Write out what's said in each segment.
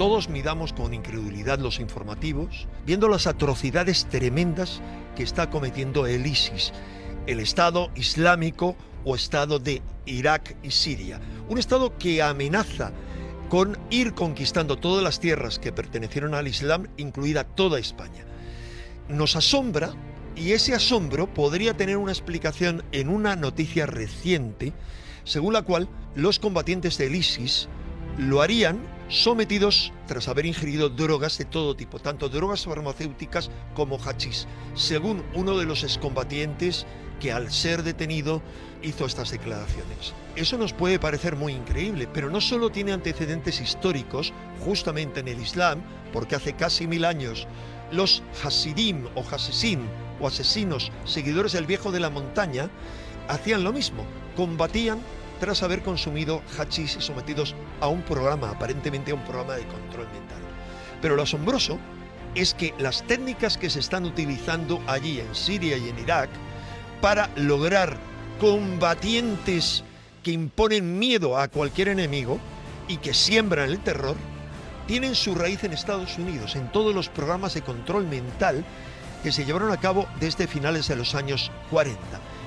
Todos miramos con incredulidad los informativos, viendo las atrocidades tremendas que está cometiendo el ISIS, el Estado Islámico o Estado de Irak y Siria. Un Estado que amenaza con ir conquistando todas las tierras que pertenecieron al Islam, incluida toda España. Nos asombra y ese asombro podría tener una explicación en una noticia reciente, según la cual los combatientes del ISIS lo harían sometidos tras haber ingerido drogas de todo tipo, tanto drogas farmacéuticas como hachís, según uno de los excombatientes que al ser detenido hizo estas declaraciones. Eso nos puede parecer muy increíble, pero no solo tiene antecedentes históricos, justamente en el Islam, porque hace casi mil años los Hasidim o Hasesin o asesinos, seguidores del viejo de la montaña, hacían lo mismo, combatían tras haber consumido hachís sometidos a un programa, aparentemente a un programa de control mental. Pero lo asombroso es que las técnicas que se están utilizando allí en Siria y en Irak para lograr combatientes que imponen miedo a cualquier enemigo y que siembran el terror, tienen su raíz en Estados Unidos, en todos los programas de control mental que se llevaron a cabo desde finales de los años 40.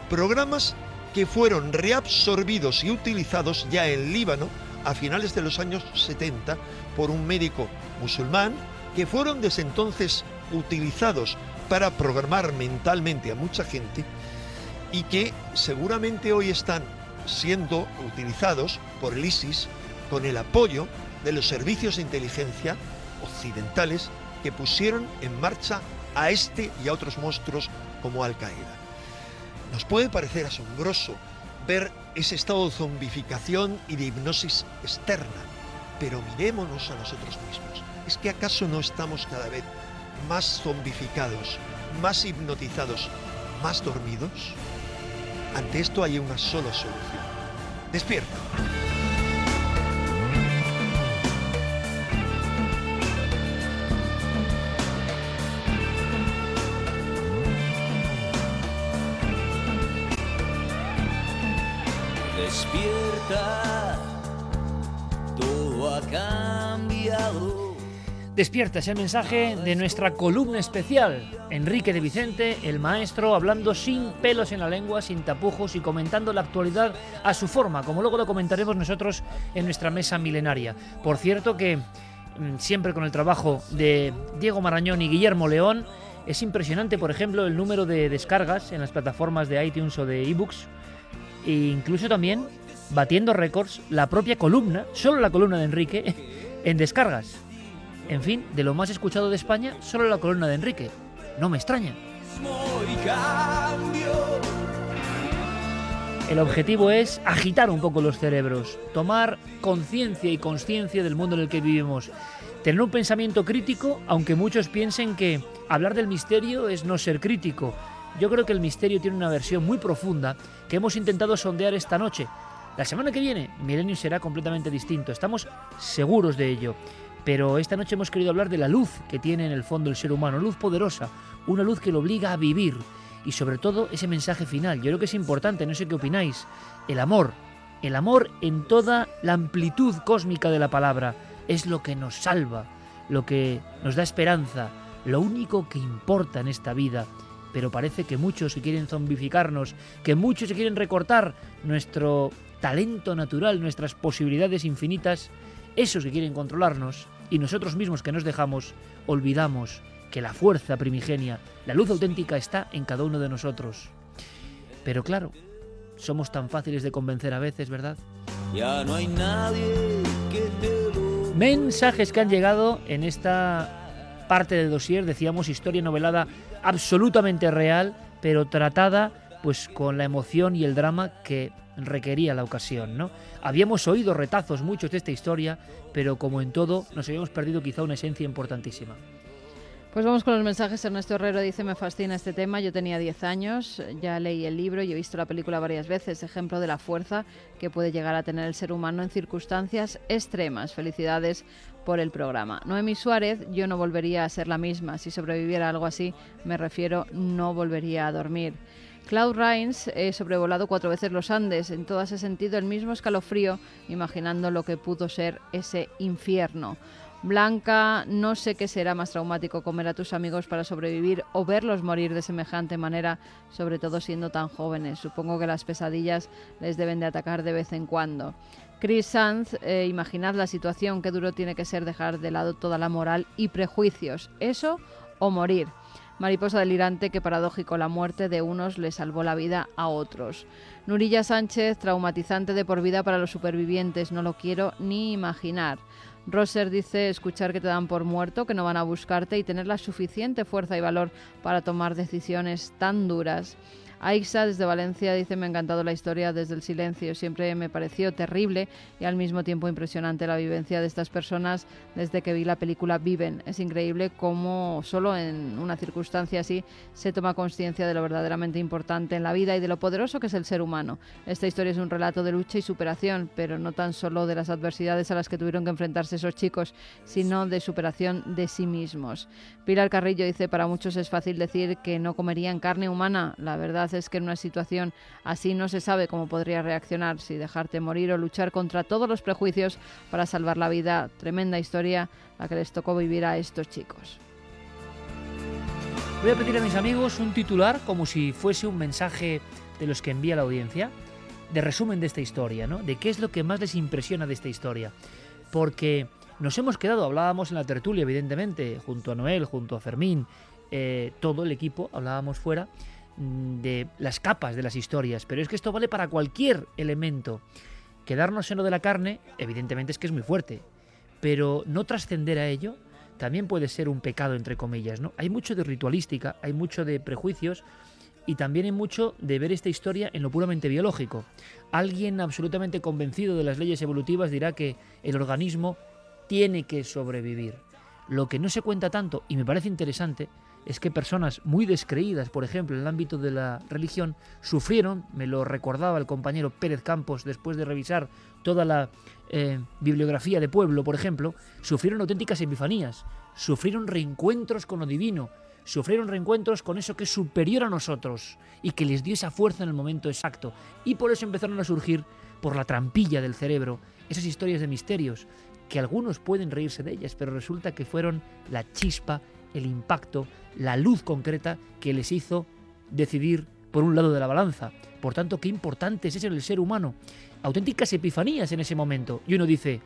Programas que fueron reabsorbidos y utilizados ya en Líbano a finales de los años 70 por un médico musulmán, que fueron desde entonces utilizados para programar mentalmente a mucha gente y que seguramente hoy están siendo utilizados por el ISIS con el apoyo de los servicios de inteligencia occidentales que pusieron en marcha a este y a otros monstruos como Al Qaeda. Nos puede parecer asombroso ver ese estado de zombificación y de hipnosis externa, pero mirémonos a nosotros mismos. ¿Es que acaso no estamos cada vez más zombificados, más hipnotizados, más dormidos? Ante esto hay una sola solución. Despierta. Despierta. Despierta ese mensaje de nuestra columna especial. Enrique de Vicente, el maestro, hablando sin pelos en la lengua, sin tapujos y comentando la actualidad a su forma, como luego lo comentaremos nosotros en nuestra mesa milenaria. Por cierto que mm, siempre con el trabajo de Diego Marañón y Guillermo León, es impresionante, por ejemplo, el número de descargas en las plataformas de iTunes o de ebooks e incluso también batiendo récords la propia columna, solo la columna de Enrique, en descargas. En fin, de lo más escuchado de España, solo la columna de Enrique. No me extraña. El objetivo es agitar un poco los cerebros, tomar conciencia y conciencia del mundo en el que vivimos, tener un pensamiento crítico, aunque muchos piensen que hablar del misterio es no ser crítico. Yo creo que el misterio tiene una versión muy profunda que hemos intentado sondear esta noche. La semana que viene, Milenio será completamente distinto, estamos seguros de ello. Pero esta noche hemos querido hablar de la luz que tiene en el fondo el ser humano, luz poderosa, una luz que lo obliga a vivir. Y sobre todo ese mensaje final, yo creo que es importante, no sé qué opináis, el amor. El amor en toda la amplitud cósmica de la palabra es lo que nos salva, lo que nos da esperanza, lo único que importa en esta vida pero parece que muchos se quieren zombificarnos, que muchos se quieren recortar nuestro talento natural, nuestras posibilidades infinitas, esos que quieren controlarnos y nosotros mismos que nos dejamos, olvidamos que la fuerza primigenia, la luz auténtica está en cada uno de nosotros. Pero claro, somos tan fáciles de convencer a veces, ¿verdad? Ya no hay nadie que te lo... Mensajes que han llegado en esta parte del dossier, decíamos, historia novelada absolutamente real, pero tratada pues con la emoción y el drama que requería la ocasión, ¿no? Habíamos oído retazos muchos de esta historia, pero como en todo nos habíamos perdido quizá una esencia importantísima. Pues vamos con los mensajes. Ernesto Herrero dice, me fascina este tema. Yo tenía 10 años, ya leí el libro y he visto la película varias veces. Ejemplo de la fuerza que puede llegar a tener el ser humano en circunstancias extremas. Felicidades por el programa. Noemi Suárez, yo no volvería a ser la misma. Si sobreviviera algo así, me refiero, no volvería a dormir. Cloud Rains, he sobrevolado cuatro veces los Andes, en todo ese sentido el mismo escalofrío, imaginando lo que pudo ser ese infierno. Blanca, no sé qué será más traumático comer a tus amigos para sobrevivir o verlos morir de semejante manera, sobre todo siendo tan jóvenes. Supongo que las pesadillas les deben de atacar de vez en cuando. Chris Sanz, eh, imaginad la situación, qué duro tiene que ser dejar de lado toda la moral y prejuicios. Eso o morir. Mariposa delirante, que paradójico, la muerte de unos le salvó la vida a otros. Nurilla Sánchez, traumatizante de por vida para los supervivientes, no lo quiero ni imaginar. Roser dice escuchar que te dan por muerto, que no van a buscarte y tener la suficiente fuerza y valor para tomar decisiones tan duras. Aixa desde Valencia dice me ha encantado la historia desde el silencio, siempre me pareció terrible y al mismo tiempo impresionante la vivencia de estas personas desde que vi la película Viven. Es increíble cómo solo en una circunstancia así se toma conciencia de lo verdaderamente importante en la vida y de lo poderoso que es el ser humano. Esta historia es un relato de lucha y superación, pero no tan solo de las adversidades a las que tuvieron que enfrentarse esos chicos, sino de superación de sí mismos. Pilar Carrillo dice, para muchos es fácil decir que no comerían carne humana. La verdad es que en una situación así no se sabe cómo podría reaccionar, si dejarte morir o luchar contra todos los prejuicios para salvar la vida. Tremenda historia la que les tocó vivir a estos chicos. Voy a pedir a mis amigos un titular como si fuese un mensaje de los que envía la audiencia, de resumen de esta historia, ¿no? De qué es lo que más les impresiona de esta historia. Porque nos hemos quedado, hablábamos en la tertulia, evidentemente, junto a Noel, junto a Fermín, eh, todo el equipo, hablábamos fuera, de las capas de las historias, pero es que esto vale para cualquier elemento. Quedarnos en lo de la carne, evidentemente es que es muy fuerte, pero no trascender a ello también puede ser un pecado, entre comillas. ¿no? Hay mucho de ritualística, hay mucho de prejuicios y también hay mucho de ver esta historia en lo puramente biológico. Alguien absolutamente convencido de las leyes evolutivas dirá que el organismo tiene que sobrevivir. Lo que no se cuenta tanto, y me parece interesante, es que personas muy descreídas, por ejemplo, en el ámbito de la religión, sufrieron, me lo recordaba el compañero Pérez Campos después de revisar toda la eh, bibliografía de Pueblo, por ejemplo, sufrieron auténticas epifanías, sufrieron reencuentros con lo divino, sufrieron reencuentros con eso que es superior a nosotros y que les dio esa fuerza en el momento exacto. Y por eso empezaron a surgir, por la trampilla del cerebro, esas historias de misterios, que algunos pueden reírse de ellas, pero resulta que fueron la chispa el impacto, la luz concreta que les hizo decidir por un lado de la balanza. Por tanto, qué importante es eso en el ser humano. Auténticas epifanías en ese momento. Y uno dice,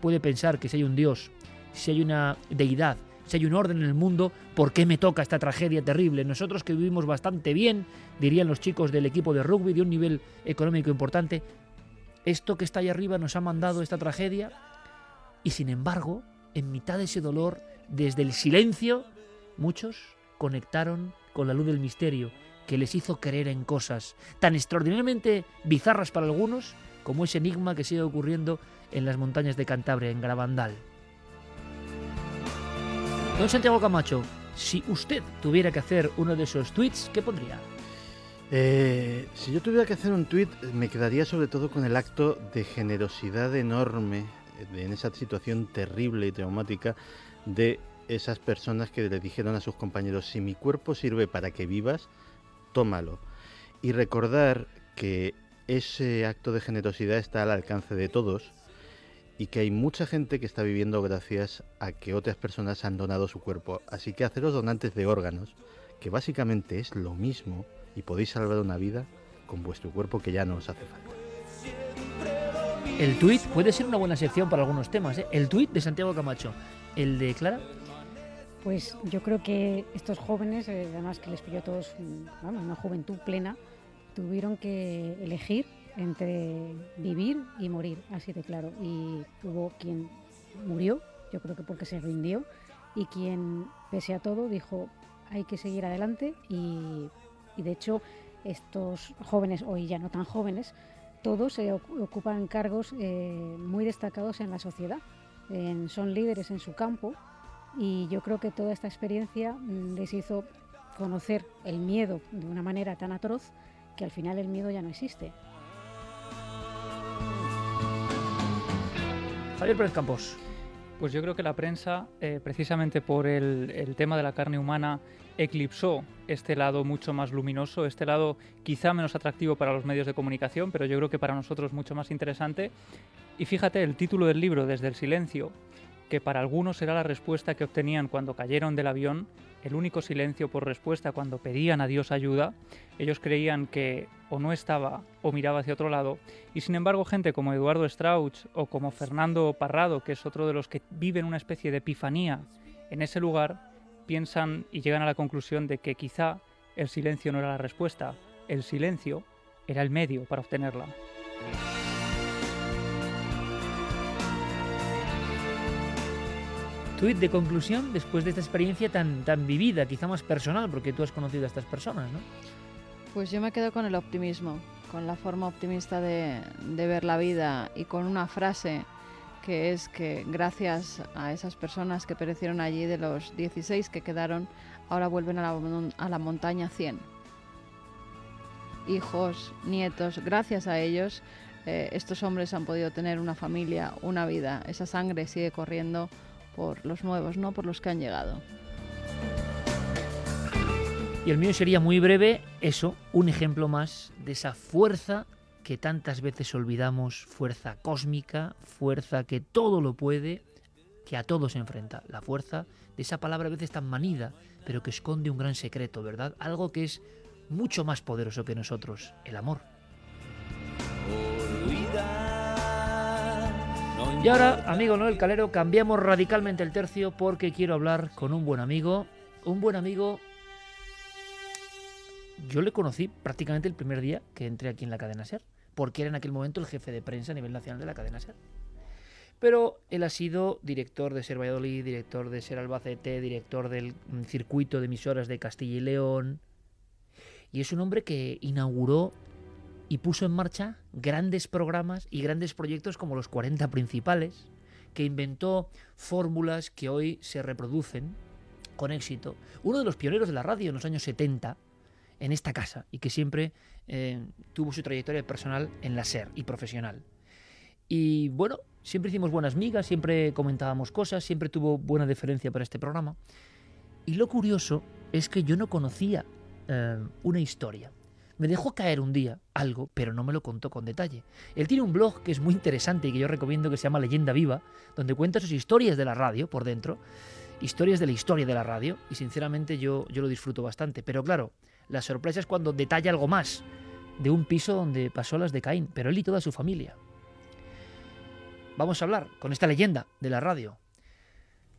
puede pensar que si hay un Dios, si hay una deidad, si hay un orden en el mundo, ¿por qué me toca esta tragedia terrible? Nosotros que vivimos bastante bien, dirían los chicos del equipo de rugby de un nivel económico importante, esto que está ahí arriba nos ha mandado esta tragedia y sin embargo, en mitad de ese dolor, desde el silencio, muchos conectaron con la luz del misterio que les hizo creer en cosas tan extraordinariamente bizarras para algunos como ese enigma que sigue ocurriendo en las montañas de Cantabria, en Gravandal. Don Santiago Camacho, si usted tuviera que hacer uno de esos tweets, ¿qué pondría? Eh, si yo tuviera que hacer un tweet, me quedaría sobre todo con el acto de generosidad enorme en esa situación terrible y traumática de esas personas que le dijeron a sus compañeros, si mi cuerpo sirve para que vivas, tómalo. Y recordar que ese acto de generosidad está al alcance de todos y que hay mucha gente que está viviendo gracias a que otras personas han donado su cuerpo. Así que haceros donantes de órganos, que básicamente es lo mismo y podéis salvar una vida con vuestro cuerpo que ya no os hace falta. El tuit puede ser una buena sección para algunos temas. ¿eh? El tuit de Santiago Camacho. El de Clara. Pues yo creo que estos jóvenes, eh, además que les pilló a todos vamos, una juventud plena, tuvieron que elegir entre vivir y morir, así de claro. Y hubo quien murió, yo creo que porque se rindió, y quien, pese a todo, dijo, hay que seguir adelante. Y, de hecho, estos jóvenes, hoy ya no tan jóvenes, todos ocupan cargos eh, muy destacados en la sociedad. Son líderes en su campo Y yo creo que toda esta experiencia mm, les hizo conocer el miedo de una manera tan atroz que al final el miedo ya no existe. Javier Pérez Campos. Pues yo creo que la prensa, eh, precisamente por el, el, tema de la carne humana, eclipsó este lado mucho más luminoso, este lado quizá menos atractivo para los medios de comunicación, pero yo creo que para nosotros mucho más interesante. Y fíjate, el título del libro, Desde el Silencio, que para algunos era la respuesta que obtenían cuando cayeron del avión, el único silencio por respuesta cuando pedían a Dios ayuda, ellos creían que o no estaba o miraba hacia otro lado, y sin embargo gente como Eduardo Strauch o como Fernando Parrado, que es otro de los que viven una especie de epifanía en ese lugar, piensan y llegan a la conclusión de que quizá el silencio no era la respuesta, el silencio era el medio para obtenerla. Tuit de conclusión después de esta experiencia tan, tan vivida, quizá más personal, porque tú has conocido a estas personas, ¿no? Pues yo me quedo con el optimismo, con la forma optimista de, de ver la vida y con una frase que es que gracias a esas personas que perecieron allí, de los 16 que quedaron, ahora vuelven a la, a la montaña 100. Hijos, nietos, gracias a ellos, eh, estos hombres han podido tener una familia, una vida. Esa sangre sigue corriendo por los nuevos, no por los que han llegado. Y el mío sería muy breve, eso, un ejemplo más de esa fuerza que tantas veces olvidamos, fuerza cósmica, fuerza que todo lo puede, que a todo se enfrenta. La fuerza de esa palabra a veces tan manida, pero que esconde un gran secreto, ¿verdad? Algo que es mucho más poderoso que nosotros, el amor. Y ahora, amigo Noel Calero, cambiamos radicalmente el tercio porque quiero hablar con un buen amigo. Un buen amigo. Yo le conocí prácticamente el primer día que entré aquí en la cadena Ser, porque era en aquel momento el jefe de prensa a nivel nacional de la cadena Ser. Pero él ha sido director de Ser Valladolid, director de Ser Albacete, director del circuito de emisoras de Castilla y León. Y es un hombre que inauguró y puso en marcha grandes programas y grandes proyectos como los 40 principales, que inventó fórmulas que hoy se reproducen con éxito. Uno de los pioneros de la radio en los años 70 en esta casa y que siempre eh, tuvo su trayectoria personal en la SER y profesional. Y bueno, siempre hicimos buenas migas, siempre comentábamos cosas, siempre tuvo buena deferencia para este programa. Y lo curioso es que yo no conocía eh, una historia me dejó caer un día algo, pero no me lo contó con detalle. Él tiene un blog que es muy interesante y que yo recomiendo que se llama Leyenda Viva, donde cuenta sus historias de la radio por dentro, historias de la historia de la radio, y sinceramente yo, yo lo disfruto bastante. Pero claro, la sorpresa es cuando detalla algo más de un piso donde pasó las de Caín, pero él y toda su familia. Vamos a hablar con esta leyenda de la radio.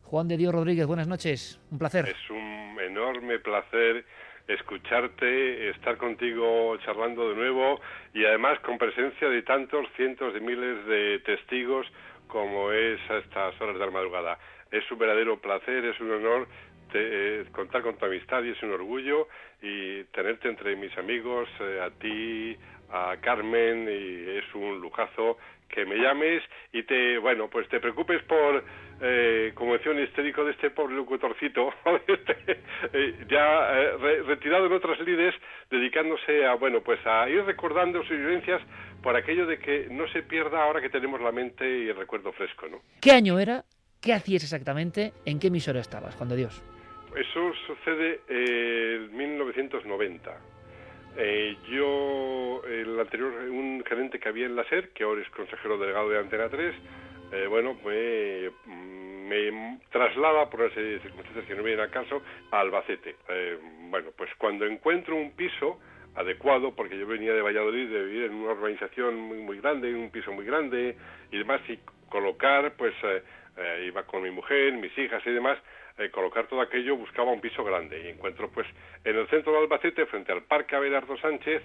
Juan de Dios Rodríguez, buenas noches, un placer. Es un enorme placer escucharte, estar contigo charlando de nuevo y además con presencia de tantos cientos de miles de testigos como es a estas horas de la madrugada. Es un verdadero placer, es un honor eh, contar con tu amistad y es un orgullo y tenerte entre mis amigos, eh, a ti, a Carmen y es un lujazo que me llames y te, bueno, pues te preocupes por, eh, como decía un histérico de este pobre locutorcito, este, eh, ya eh, retirado en otras lides, dedicándose a, bueno, pues a ir recordando sus vivencias por aquello de que no se pierda ahora que tenemos la mente y el recuerdo fresco, ¿no? ¿Qué año era? ¿Qué hacías exactamente? ¿En qué emisora estabas, Juan de Dios? Eso sucede en 1990. Eh, yo, el anterior, un gerente que había en la SER, que ahora es consejero delegado de Antena 3, eh, bueno, me, me, traslada, por una serie de circunstancias que no vienen a caso, a Albacete. Eh, bueno, pues cuando encuentro un piso adecuado, porque yo venía de Valladolid, de vivir en una urbanización muy, muy grande, en un piso muy grande y demás, y colocar, pues iba con mi mujer, mis hijas y demás, eh, colocar todo aquello buscaba un piso grande y encuentro pues en el centro de Albacete frente al Parque Abelardo Sánchez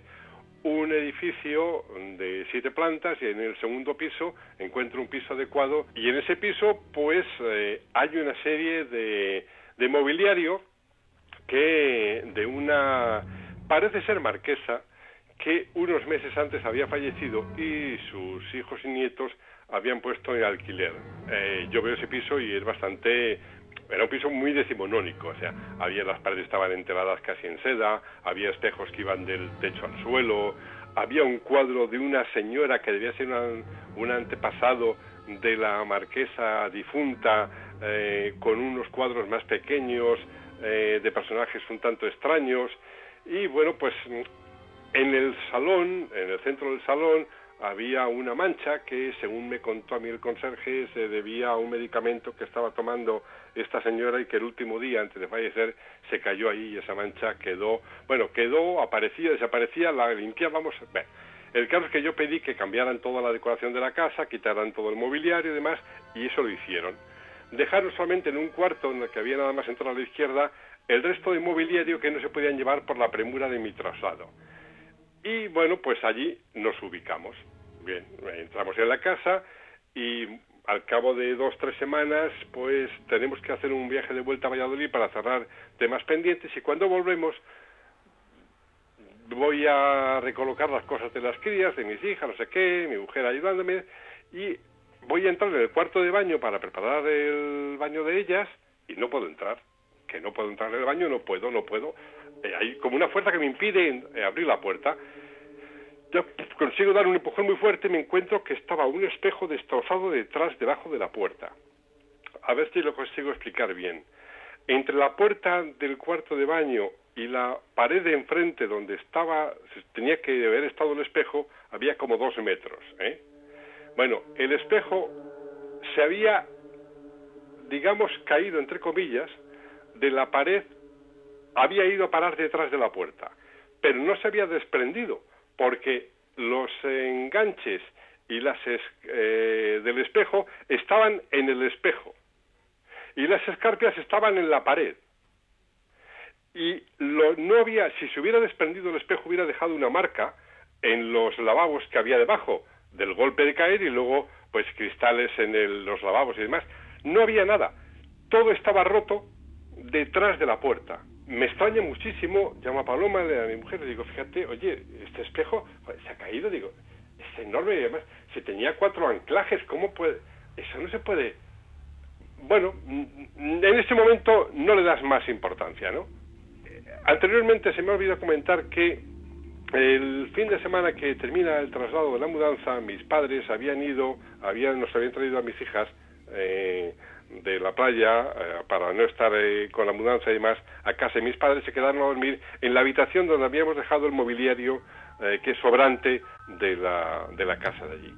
un edificio de siete plantas y en el segundo piso encuentro un piso adecuado y en ese piso pues eh, hay una serie de, de mobiliario que de una parece ser marquesa que unos meses antes había fallecido y sus hijos y nietos habían puesto en alquiler. Eh, yo veo ese piso y es bastante era un piso muy decimonónico, o sea, había las paredes estaban enteradas casi en seda, había espejos que iban del techo al suelo, había un cuadro de una señora que debía ser un antepasado de la marquesa difunta, eh, con unos cuadros más pequeños, eh, de personajes un tanto extraños, y bueno, pues en el salón, en el centro del salón, había una mancha que, según me contó a mí el conserje, se debía a un medicamento que estaba tomando esta señora y que el último día, antes de fallecer, se cayó ahí y esa mancha quedó, bueno, quedó, aparecía, desaparecía, la limpiábamos. Bueno, el caso es que yo pedí que cambiaran toda la decoración de la casa, quitaran todo el mobiliario y demás, y eso lo hicieron. Dejaron solamente en un cuarto en el que había nada más entrar a la izquierda el resto de mobiliario que no se podían llevar por la premura de mi traslado. Y bueno, pues allí nos ubicamos. Bien, entramos en la casa y al cabo de dos, tres semanas, pues tenemos que hacer un viaje de vuelta a Valladolid para cerrar temas pendientes y cuando volvemos voy a recolocar las cosas de las crías, de mis hijas, no sé qué, mi mujer ayudándome y voy a entrar en el cuarto de baño para preparar el baño de ellas y no puedo entrar. Que no puedo entrar en el baño, no puedo, no puedo. Eh, hay como una fuerza que me impide eh, abrir la puerta. Yo consigo dar un empujón muy fuerte y me encuentro que estaba un espejo destrozado detrás, debajo de la puerta. A ver si lo consigo explicar bien. Entre la puerta del cuarto de baño y la pared de enfrente donde estaba, tenía que haber estado el espejo, había como dos metros. ¿eh? Bueno, el espejo se había, digamos, caído, entre comillas, de la pared había ido a parar detrás de la puerta, pero no se había desprendido, porque los enganches y las eh, del espejo estaban en el espejo y las escarpias estaban en la pared. Y no había, si se hubiera desprendido el espejo, hubiera dejado una marca en los lavabos que había debajo del golpe de caer y luego, pues, cristales en los lavabos y demás. No había nada. Todo estaba roto detrás de la puerta. Me extraña muchísimo, llamo a Paloma, a mi mujer, le digo, fíjate, oye, este espejo se ha caído, digo, es enorme y además, si tenía cuatro anclajes, ¿cómo puede? Eso no se puede. Bueno, en este momento no le das más importancia, ¿no? Anteriormente se me ha olvidado comentar que el fin de semana que termina el traslado de la mudanza, mis padres habían ido, habían, nos habían traído a mis hijas eh, de la playa eh, para no estar eh, con la mudanza y demás a casa de mis padres se quedaron a dormir en la habitación donde habíamos dejado el mobiliario eh, que es sobrante de la, de la casa de allí.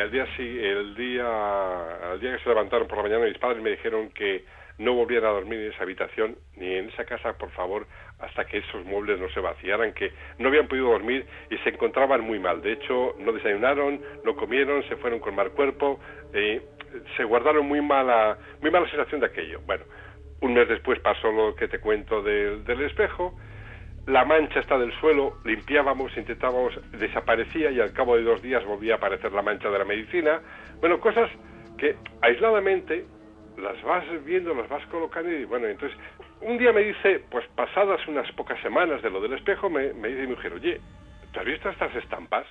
al día sí, el día al día que se levantaron por la mañana mis padres me dijeron que no volvieran a dormir en esa habitación ni en esa casa, por favor, hasta que esos muebles no se vaciaran, que no habían podido dormir y se encontraban muy mal. De hecho, no desayunaron, no comieron, se fueron con mal cuerpo, eh, se guardaron muy mala, muy mala sensación de aquello. Bueno, un mes después pasó lo que te cuento del, del espejo, la mancha está del suelo, limpiábamos, intentábamos, desaparecía y al cabo de dos días volvía a aparecer la mancha de la medicina. Bueno, cosas que aisladamente las vas viendo, las vas colocando y bueno, entonces un día me dice, pues pasadas unas pocas semanas de lo del espejo, me, me dice mi mujer, oye, ¿te has visto estas estampas?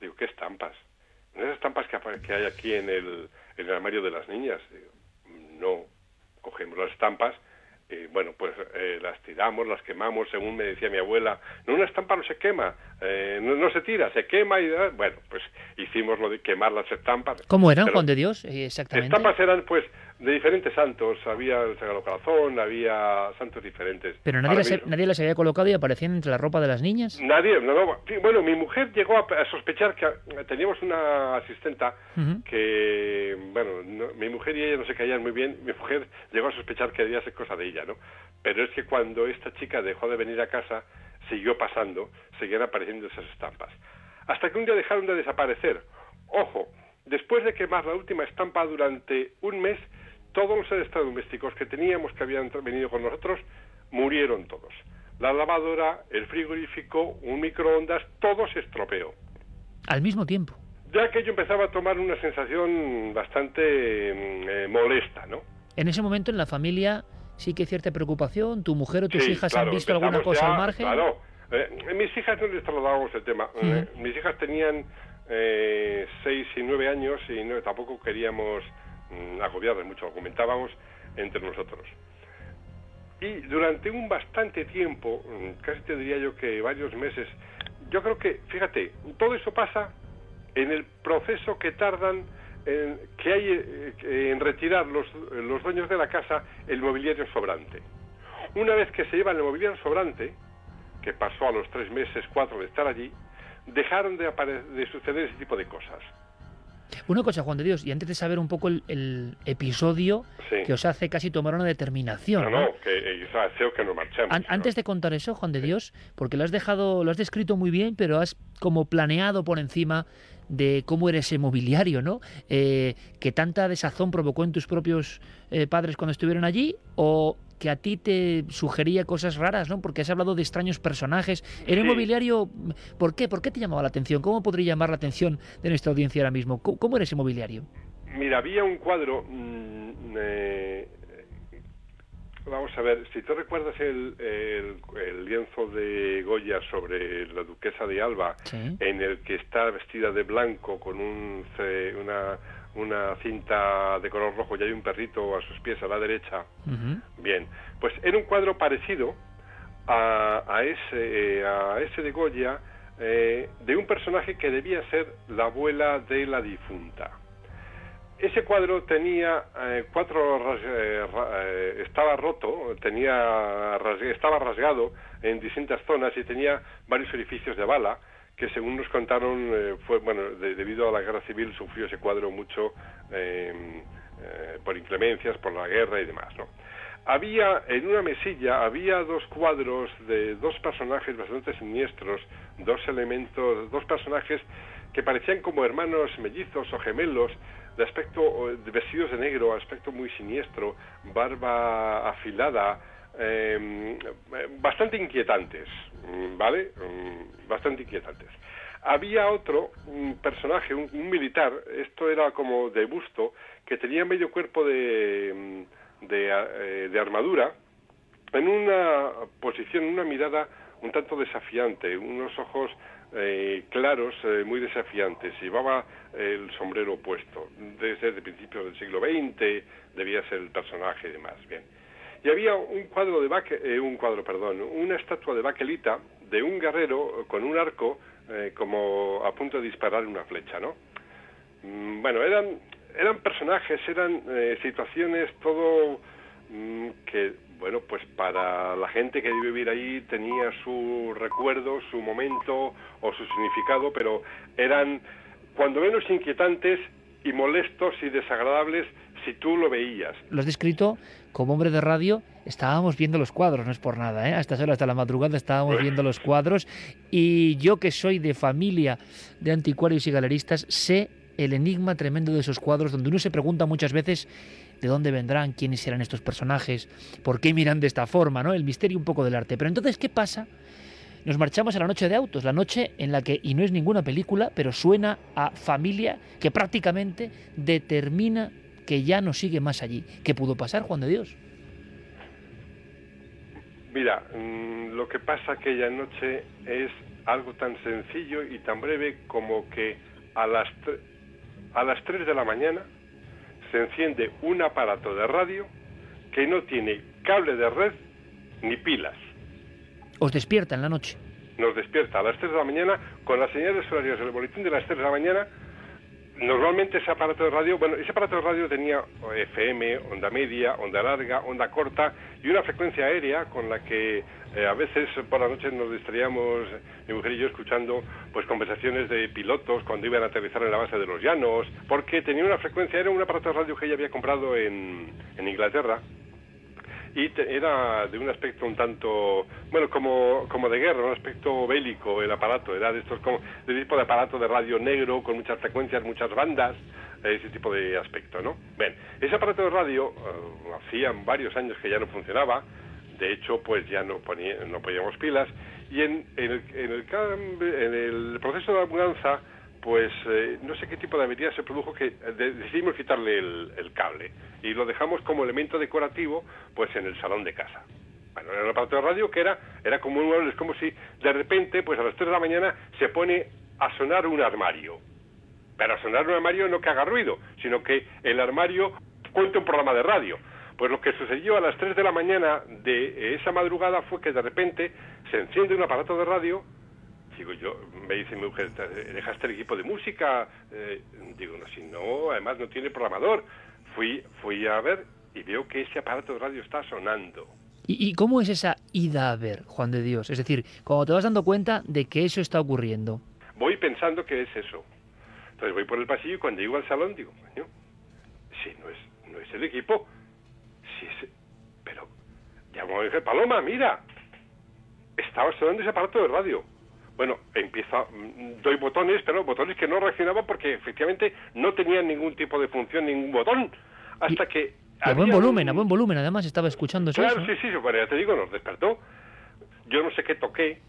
Digo, ¿qué estampas? Esas estampas que, que hay aquí en el, en el armario de las niñas. No, cogemos las estampas y bueno, pues eh, las tiramos, las quemamos, según me decía mi abuela. No, una estampa no se quema, eh, no, se tira, se quema y bueno, pues hicimos lo de quemar las estampas. ¿Cómo eran, Juan de Dios, exactamente? Estampas eran pues de diferentes santos, había el Sagrado Corazón, había santos diferentes. Pero nadie las, nadie las, había colocado y aparecían entre la ropa de las niñas. Nadie, no, no. bueno, mi mujer llegó a, sospechar que teníamos una asistenta que, bueno, mi mujer y ella no se caían muy bien, mi mujer llegó a sospechar que debía ser cosa de ella, ¿no? Pero es que cuando esta chica dejó de venir a casa, siguió pasando, seguían apareciendo esas estampas. Hasta que un día dejaron de desaparecer. Ojo, después de quemar la última estampa durante un mes, todos los electrodomésticos que teníamos que habían venido con nosotros murieron todos. La lavadora, el frigorífico, un microondas, todo se estropeó. Al mismo tiempo. Ya que yo empezaba a tomar una sensación bastante mm, eh, molesta, ¿no? En ese momento en la familia sí que hay cierta preocupación. ¿Tu mujer o tus hijas han visto alguna cosa al margen? Claro. Eh, mis hijas no les trasladábamos el tema. Eh, mis hijas tenían seis y nueve años y no, tampoco queríamos Mm, agobiados mucho. Comentábamos entre nosotros. Y durante un bastante tiempo, mm, casi te diría yo que varios meses, yo creo que, fíjate, todo eso pasa en el proceso que tardan en, que hay eh, en retirar los, los dueños de la casa el mobiliario sobrante. Una vez que se llevan el mobiliario sobrante, que pasó a los tres meses, cuatro de estar allí, dejaron de, de suceder ese tipo de cosas. Una cosa, Juan de Dios, y antes de saber un poco el, el episodio Sí. que os hace casi tomar una determinación, No, ¿no? no, que eh, deseo que nos marchemos. An- antes de contar eso, Juan de Dios, porque lo has dejado, lo has descrito muy bien, pero has como planeado por encima de cómo era ese mobiliario, ¿no? Eh, que tanta desazón provocó en tus propios eh, padres cuando estuvieron allí, o que a ti te sugería cosas raras, ¿no? Porque has hablado de extraños personajes. ¿Era un Sí. mobiliario? ¿Por qué? ¿Por qué te llamaba la atención? ¿Cómo podría llamar la atención de nuestra audiencia ahora mismo? ¿Cómo, cómo era ese mobiliario? Mira, había un cuadro. mm, eh, vamos a ver, si tú recuerdas el, el- el lienzo de Goya sobre la duquesa de Alba, Sí. en el que está vestida de blanco con un, una, una cinta de color rojo y hay un perrito a sus pies a la derecha. Bien, pues era un cuadro parecido a, a ese, eh, a ese de Goya eh, de un personaje que debía ser la abuela de la difunta. Ese cuadro tenía eh, cuatro eh, estaba roto, tenía estaba rasgado en distintas zonas y tenía varios orificios de bala que según nos contaron eh, fue bueno de- debido a la guerra civil sufrió ese cuadro mucho eh, eh, por inclemencias, por la guerra y demás, ¿no? Había en una mesilla había dos cuadros de dos personajes bastante siniestros, dos elementos, dos personajes que parecían como hermanos mellizos o gemelos, de aspecto eh, vestidos de negro, aspecto muy siniestro, barba afilada, eh, bastante inquietantes, mm, ¿vale? Mm, Bastante inquietantes. Había otro un personaje, un, un militar, esto era como de busto, que tenía medio cuerpo de, mm, de, eh, de armadura, en una posición, una mirada un tanto desafiante, unos ojos eh, claros, eh, muy desafiantes. Llevaba el sombrero puesto. Desde el principio del siglo XX debía ser el personaje y demás. Bien. Y había un cuadro de Baque- eh, un cuadro, perdón, una estatua de baquelita de un guerrero con un arco eh, como a punto de disparar una flecha, ¿no? Mm, Bueno, eran eran personajes, eran eh, situaciones, todo mm, que, bueno, pues para la gente que debe vivir ahí tenía su recuerdo, su momento o su significado, pero eran cuando menos inquietantes y molestos y desagradables si tú lo veías. Lo has descrito como hombre de radio. Estábamos viendo los cuadros, no es por nada, ¿eh? A estas horas de la madrugada estábamos viendo los cuadros. Y yo, que soy de familia de anticuarios y galeristas, sé el enigma tremendo de esos cuadros, donde uno se pregunta muchas veces de dónde vendrán, quiénes serán estos personajes, por qué miran de esta forma, ¿no? El misterio un poco del arte. Pero entonces, ¿qué pasa? Nos marchamos a la noche de autos, la noche en la que, y no es ninguna película, pero suena a familia que prácticamente determina que ya no sigue más allí. ¿Qué pudo pasar, Juan de Dios? Mira, mm, lo que pasa aquella noche es algo tan sencillo y tan breve como que a las, a las 3 de la mañana se enciende un aparato de radio que no tiene cable de red ni pilas. Os despierta en la noche. Nos despierta a las 3 de la mañana con las señales horarias del boletín de las 3 de la mañana. Normalmente ese aparato de radio, bueno, ese aparato de radio tenía FM, onda media, onda larga, onda corta y una frecuencia aérea con la que eh, a veces por la noche nos distraíamos, mi mujer y yo, escuchando pues conversaciones de pilotos cuando iban a aterrizar en la base de los llanos, porque tenía una frecuencia, era un aparato de radio que ella había comprado en, en Inglaterra y te- era de un aspecto un tanto, bueno, como, como de guerra, un aspecto bélico el aparato, era de estos como, de tipo de aparato de radio negro con muchas frecuencias, muchas bandas, ese tipo de aspecto, ¿no? Bien, ese aparato de radio eh, hacían varios años que ya no funcionaba, de hecho, pues ya no, ponía, no poníamos pilas, y en, en el, en, el, en el proceso de mudanza, pues eh, no sé qué tipo de avería se produjo que eh, de- decidimos quitarle el, el cable y lo dejamos como elemento decorativo pues en el salón de casa. Bueno, era un aparato de radio que era, era como un es como si de repente, pues a las 3 de la mañana se pone a sonar un armario. Pero a sonar un armario no que haga ruido, sino que el armario cuenta un programa de radio. Pues lo que sucedió a las 3 de la mañana de esa madrugada fue que de repente se enciende un aparato de radio. Digo yo, me dice mi mujer, ¿dejaste el equipo de música? Eh, digo, no, si no, además no tiene programador. Fui, fui a ver y veo que ese aparato de radio está sonando. ¿Y, ¿Y, cómo es esa ida a ver, Juan de Dios? Es decir, cuando te vas dando cuenta de que eso está ocurriendo. Voy pensando que es eso. Entonces voy por el pasillo y cuando llego al salón digo, coño, si no es, no es el equipo, si es... Pero, llamo a mi mujer, Paloma, mira, estaba sonando ese aparato de radio. Bueno, empieza, mm, doy botones, pero botones que no reaccionaban porque efectivamente no tenían ningún tipo de función, ningún botón, hasta Y- que... Y a buen volumen, un- a buen volumen, además estaba escuchando eso. Claro, sí, sí, bueno, ya te digo, nos despertó. Yo no sé qué toqué,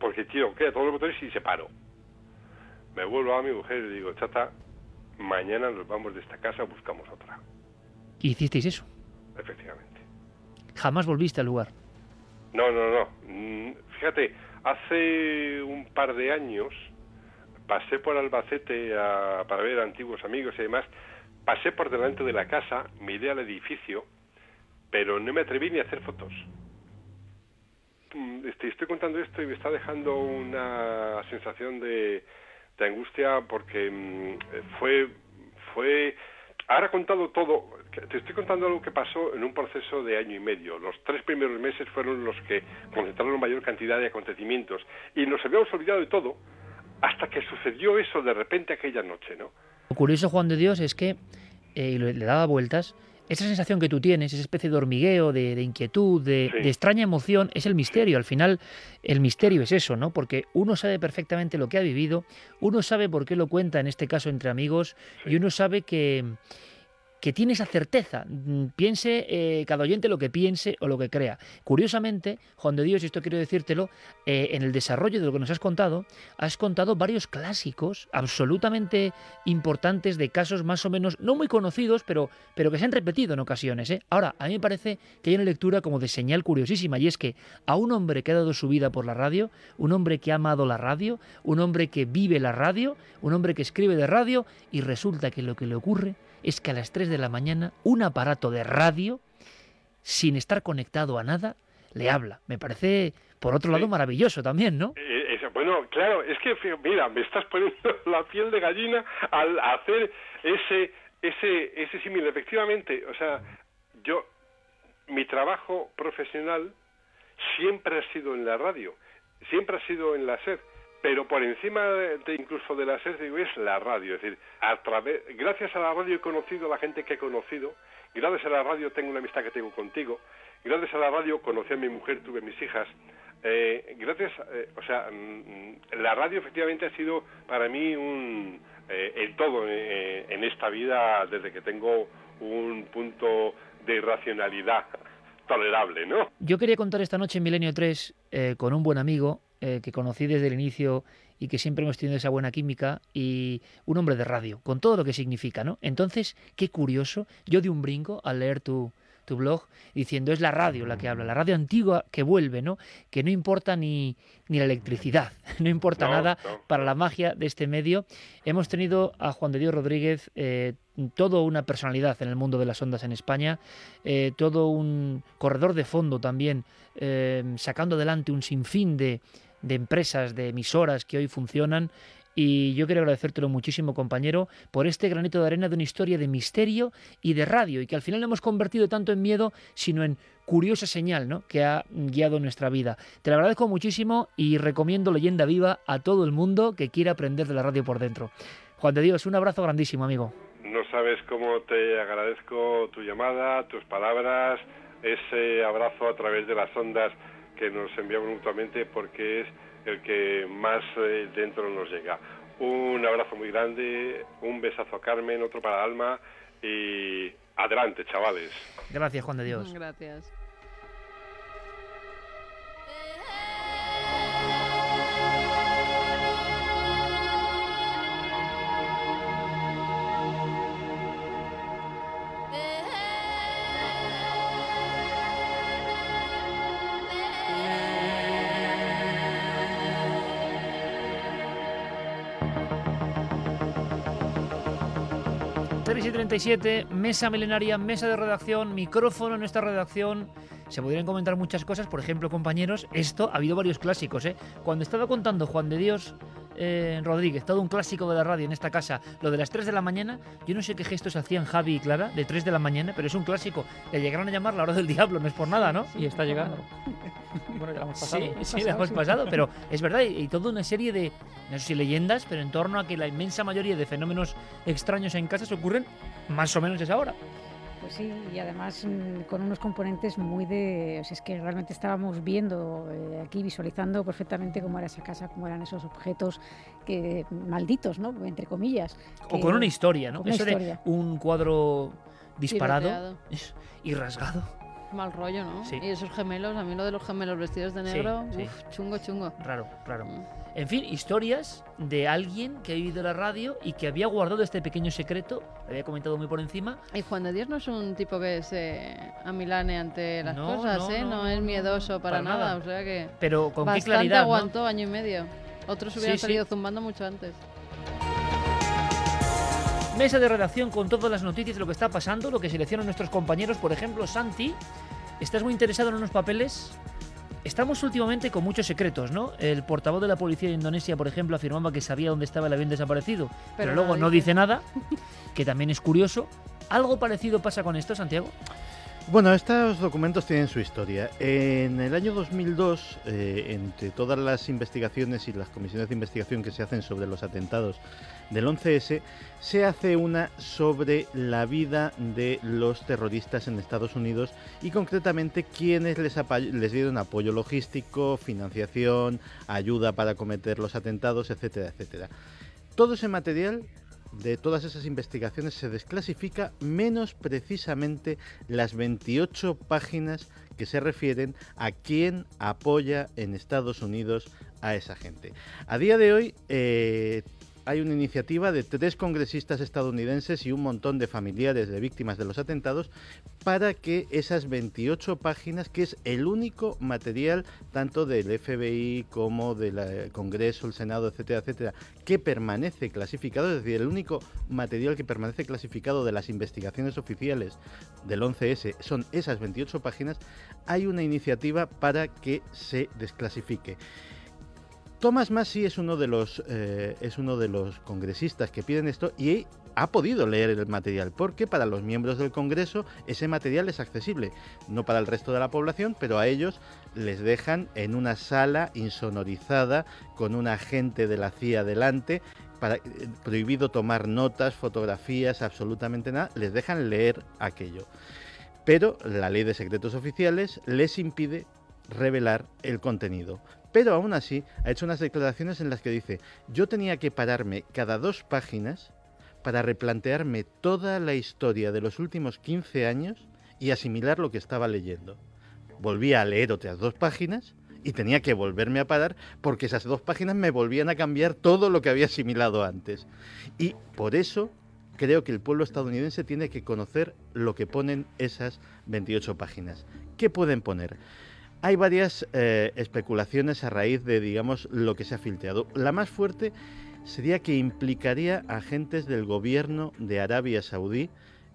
porque tío, queda todos los botones y se paró. Me vuelvo a mi mujer y le digo, chata, mañana nos vamos de esta casa, buscamos otra. Y hicisteis eso. Efectivamente. Jamás volviste al lugar. No, no, no. Mm, Fíjate, hace un par de años pasé por Albacete a- para ver antiguos amigos y demás. Pasé por delante de la casa, miré al edificio, pero no me atreví ni a hacer fotos. Mm, este, estoy contando esto y me está dejando una sensación de, de angustia porque mm, fue fue ahora contado todo te estoy contando algo que pasó en un proceso de año y medio los tres primeros meses fueron los que concentraron mayor cantidad de acontecimientos y nos habíamos olvidado de todo hasta que sucedió eso de repente aquella noche no Lo curioso, Juan de Dios, es que, eh, y le daba vueltas, esa sensación que tú tienes, esa especie de hormigueo, de, de inquietud, de, Sí. de extraña emoción, es el misterio. Al final, el misterio es eso, ¿no? Porque uno sabe perfectamente lo que ha vivido, uno sabe por qué lo cuenta, en este caso entre amigos, y uno sabe que, que tiene esa certeza. Mm, Piense eh, cada oyente lo que piense o lo que crea. Curiosamente, Juan de Dios, y esto quiero decírtelo, eh, en el desarrollo de lo que nos has contado, has contado varios clásicos absolutamente importantes de casos más o menos no muy conocidos, pero, pero que se han repetido en ocasiones. ¿eh? Ahora, a mí me parece que hay una lectura como de señal curiosísima, y es que a un hombre que ha dado su vida por la radio, un hombre que ha amado la radio, un hombre que vive la radio, un hombre que escribe de radio, y resulta que lo que le ocurre es que a las 3 de la mañana un aparato de radio, sin estar conectado a nada, le habla. Me parece, por otro lado, maravilloso también, ¿no? Eh, es- bueno, claro, es que mira, me estás poniendo la piel de gallina al hacer ese ese ese símil. Efectivamente, o sea, yo mi trabajo profesional siempre ha sido en la radio, siempre ha sido en la SER, pero por encima de, incluso de la SER digo es la radio, es decir, a través gracias a la radio he conocido a la gente que he conocido, gracias a la radio tengo una amistad que tengo contigo, gracias a la radio conocí a mi mujer, tuve mis hijas, eh, gracias, eh, o sea, mm, la radio efectivamente ha sido para mí un eh, el todo eh, en esta vida desde que tengo un punto de racionalidad tolerable, ¿no? Yo quería contar esta noche en Milenio 3 eh, con un buen amigo eh, que conocí desde el inicio y que siempre hemos tenido esa buena química y un hombre de radio, con todo lo que significa, ¿no? Entonces, qué curioso, yo di un brinco al leer tu, tu blog diciendo es la radio la que habla, la radio antigua que vuelve, ¿no? Que no importa ni, ni la electricidad, no importa No, nada no. para la magia de este medio. Hemos tenido a Juan de Dios Rodríguez, eh, todo una personalidad en el mundo de las ondas en España, eh, todo un corredor de fondo también, eh, sacando adelante un sinfín de, de empresas, de emisoras que hoy funcionan. Y yo quiero agradecértelo muchísimo, compañero, por este granito de arena de una historia de misterio y de radio, y que al final no hemos convertido tanto en miedo, sino en curiosa señal ¿no? que ha guiado nuestra vida. Te lo agradezco muchísimo y recomiendo Leyenda Viva a todo el mundo que quiera aprender de la radio por dentro. Juan de Dios, un abrazo grandísimo, amigo. No sabes cómo te agradezco tu llamada, tus palabras, ese abrazo a través de las ondas que nos enviamos mutuamente porque es el que más eh, dentro nos llega. Un abrazo muy grande, un besazo a Carmen, otro para Alma y adelante, chavales. Gracias, Juan de Dios. Gracias. 3 y 37, mesa milenaria, mesa de redacción, micrófono en esta redacción. Se podrían comentar muchas cosas, por ejemplo, compañeros, esto ha habido varios clásicos, ¿eh? Cuando estaba contando Juan de Dios eh, Rodríguez, todo un clásico de la radio en esta casa, lo de las 3 de la mañana, yo no sé qué gestos hacían Javi y Clara de 3 de la mañana, pero es un clásico. Le llegaron a llamar la hora del diablo, no es por nada, ¿no? Y está llegando. bueno, ya lo hemos pasado. Sí, sí, la hemos pasado, pero es verdad, y, y toda una serie de, no sé si leyendas, pero en torno a que la inmensa mayoría de fenómenos extraños en casa se ocurren más o menos a esa hora. Pues sí, y además mm, con unos componentes muy de... O sea, es que realmente estábamos viendo eh, aquí, visualizando perfectamente cómo era esa casa, cómo eran esos objetos que malditos, ¿no? Entre comillas. O con una historia, ¿no? una Eso historia. de un cuadro disparado Tiroteado. y rasgado. Mal rollo, ¿no? Sí. Y esos gemelos, a mí lo de los gemelos vestidos de Sí, negro, sí. uf, chungo, chungo. Raro, raro. Mm. En fin, historias de alguien que ha vivido la radio y que había guardado este pequeño secreto, lo había comentado muy por encima. Y Juan de Dios no es un tipo que se amilane ante las No, cosas, no, ¿eh? no, No, es miedoso para, para nada, nada. o sea que Pero con qué bastante claridad. ¿no? aguantó año y medio. Otros hubieran Sí, sí. salido zumbando mucho antes. Mesa de redacción con todas las noticias de lo que está pasando, lo que seleccionan nuestros compañeros. Por ejemplo, Santi, ¿estás muy interesado en unos papeles? Estamos últimamente con muchos secretos, ¿no? El portavoz de la policía de Indonesia, por ejemplo, afirmaba que sabía dónde estaba el avión desaparecido, pero, Pero luego no dice nada, que también es curioso. ¿Algo parecido pasa con esto, Santiago? Bueno, estos documentos tienen su historia. En el año 2002, eh, entre todas las investigaciones y las comisiones de investigación que se hacen sobre los atentados del 11S, se hace una sobre la vida de los terroristas en Estados Unidos y concretamente quienes les, les dieron apoyo logístico, financiación, ayuda para cometer los atentados, etcétera, etcétera. Todo ese material de todas esas investigaciones se desclasifica menos precisamente las 28 páginas que se refieren a quién apoya en Estados Unidos a esa gente. A día de hoy eh, hay una iniciativa de tres congresistas estadounidenses y un montón de familiares de víctimas de los atentados para que esas 28 páginas, que es el único material tanto del FBI como del eh, Congreso, el Senado, etcétera, etcétera, que permanece clasificado, es decir, el único material que permanece clasificado de las investigaciones oficiales del 11S son esas 28 páginas, hay una iniciativa para que se desclasifique. Thomas Massey es uno de los eh, es uno de los congresistas que piden esto y ha podido leer el material porque para los miembros del Congreso ese material es accesible, no para el resto de la población, pero a ellos les dejan en una sala insonorizada con un agente de la CIA delante eh, prohibido tomar notas, fotografías, absolutamente nada, les dejan leer aquello. Pero la ley de secretos oficiales les impide revelar el contenido. Pero aún así ha hecho unas declaraciones en las que dice, yo tenía que pararme cada dos páginas para replantearme toda la historia de los últimos 15 años y asimilar lo que estaba leyendo. Volvía a leer otras dos páginas y tenía que volverme a parar porque esas dos páginas me volvían a cambiar todo lo que había asimilado antes. Y por eso creo que el pueblo estadounidense tiene que conocer lo que ponen esas 28 páginas. ¿Qué pueden poner? Hay varias eh, especulaciones a raíz de, digamos, lo que se ha filtrado. La más fuerte sería que implicaría agentes del gobierno de Arabia Saudí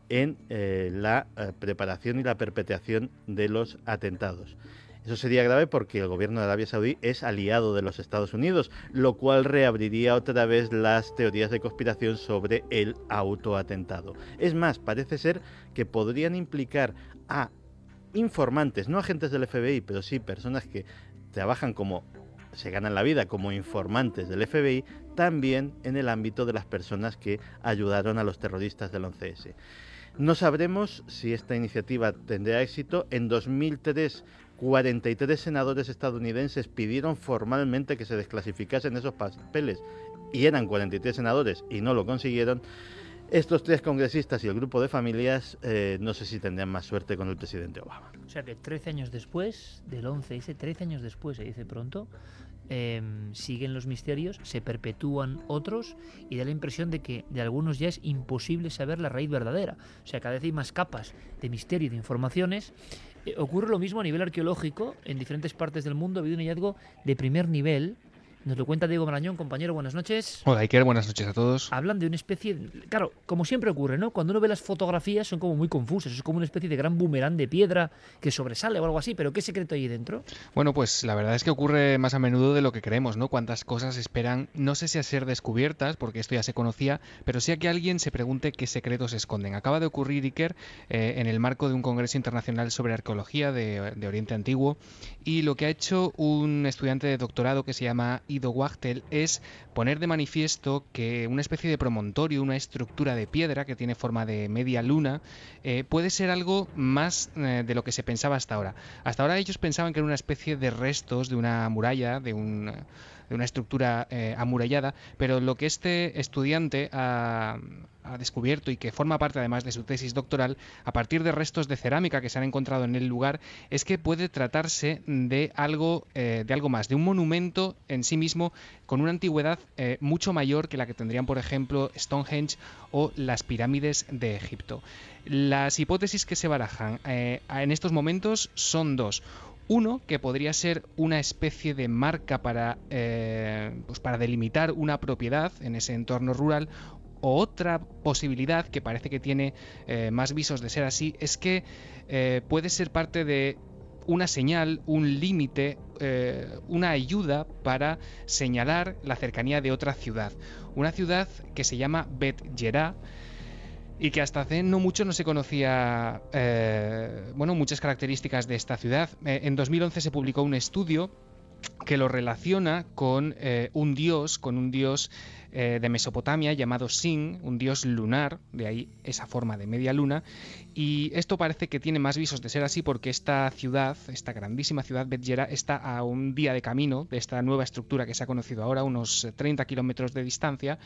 en eh, la eh, preparación y la perpetración de los atentados. Eso sería grave porque el gobierno de Arabia Saudí es aliado de los Estados Unidos, lo cual reabriría otra vez las teorías de conspiración sobre el autoatentado. Es más, parece ser que podrían implicar a informantes, no agentes del FBI, pero sí personas que trabajan como se ganan la vida como informantes del FBI, también en el ámbito de las personas que ayudaron a los terroristas del 11S. No sabremos si esta iniciativa tendrá éxito. En 2003, 43 senadores estadounidenses pidieron formalmente que se desclasificasen esos papeles y eran 43 senadores y no lo consiguieron. Estos tres congresistas y el grupo de familias eh, no sé si tendrán más suerte con el presidente Obama. O sea que 13 años después del 11, ese 13 años después, se dice pronto, eh, siguen los misterios, se perpetúan otros y da la impresión de que de algunos ya es imposible saber la raíz verdadera. O sea, cada vez hay más capas de misterio y de informaciones. Eh, ocurre lo mismo a nivel arqueológico. En diferentes partes del mundo ha habido un hallazgo de primer nivel Nos lo cuenta Diego Marañón, compañero, buenas noches. Hola Iker, buenas noches a todos. Hablan de una especie, claro, como siempre ocurre, ¿no? Cuando uno ve las fotografías son como muy confusas, es como una especie de gran boomerang de piedra que sobresale o algo así, pero ¿qué secreto hay dentro? Bueno, pues la verdad es que ocurre más a menudo de lo que creemos, ¿no? Cuántas cosas esperan, no sé si a ser descubiertas, porque esto ya se conocía, pero sí a que alguien se pregunte qué secretos se esconden. Acaba de ocurrir, Iker, eh, en el marco de un Congreso Internacional sobre Arqueología de, de Oriente Antiguo, y lo que ha hecho un estudiante de doctorado que se llama Ido Wachtel es poner de manifiesto que una especie de promontorio, una estructura de piedra que tiene forma de media luna, eh, puede ser algo más eh, de lo que se pensaba hasta ahora. Hasta ahora ellos pensaban que era una especie de restos de una muralla, de un de una estructura eh, amurallada, pero lo que este estudiante ha, descubierto y que forma parte además de su tesis doctoral, a partir de restos de cerámica que se han encontrado en el lugar, es que puede tratarse de algo, eh, de algo más, de un monumento en sí mismo con una antigüedad eh, mucho mayor que la que tendrían, por ejemplo, Stonehenge o las pirámides de Egipto. Las hipótesis que se barajan en estos momentos son dos. Uno, que podría ser una especie de marca para, eh, pues para delimitar una propiedad en ese entorno rural. O otra posibilidad, que parece que tiene eh, más visos de ser así, es que eh, puede ser parte de una señal, un límite, una ayuda para señalar la cercanía de otra ciudad. Una ciudad que se llama Bet Yerá y que hasta hace no mucho no se conocía eh, bueno muchas características de esta ciudad. Eh, en 2011 se publicó un estudio que lo relaciona con eh, un dios, con un dios de Mesopotamia llamado Sin, un dios lunar, de ahí esa forma de media luna, y esto parece que tiene más visos de ser así porque esta ciudad, esta grandísima ciudad Betjera, está a un día de camino de esta nueva estructura que se ha conocido ahora, unos 30 kilómetros de distancia,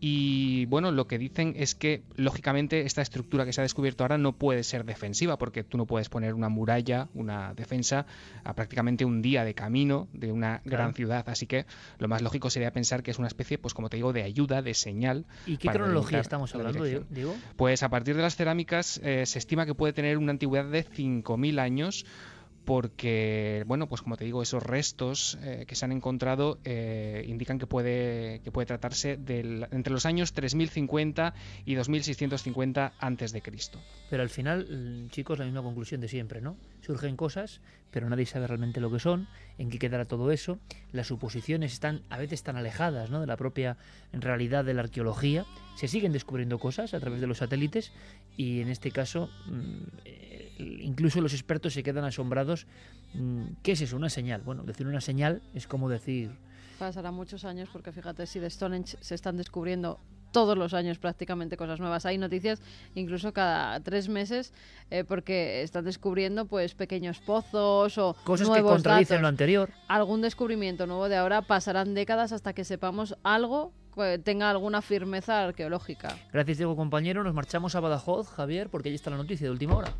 y bueno, lo que dicen es que lógicamente esta estructura que se ha descubierto ahora no puede ser defensiva porque tú no puedes poner una muralla, una defensa a prácticamente un día de camino de una Claro. gran ciudad. Así que lo más lógico sería pensar que es una especie, pues como te digo, de ayuda, de señal. ¿Y qué cronología estamos la hablando. Diego? Pues a partir de las cerámicas eh, se estima que puede tener una antigüedad de 5.000 años porque, bueno, pues como te digo, esos restos eh, que se han encontrado eh, indican que puede, que puede tratarse del, entre los años 3050 y 2650 antes de Cristo. Pero al final, mm, chicos, la misma conclusión de siempre, ¿no? Surgen cosas, pero nadie sabe realmente lo que son, en qué quedará todo eso. Las suposiciones están a veces tan alejadas ¿no? de la propia realidad de la arqueología. Se siguen descubriendo cosas a través de los satélites y en este caso mm, incluso los expertos se quedan asombrados. mm, ¿Qué es eso? Una señal. Bueno, decir una señal es como decir... Pasará muchos años porque fíjate si de Stonehenge se están descubriendo todos los años prácticamente cosas nuevas. Hay noticias incluso cada tres meses eh, porque están descubriendo pues pequeños pozos o Cosas que nuevos contradicen datos. lo anterior. Algún descubrimiento nuevo de ahora pasarán décadas hasta que sepamos algo que tenga alguna firmeza arqueológica. Gracias, Diego, compañero. Nos marchamos a Badajoz, Javier, porque ahí está la noticia de última hora.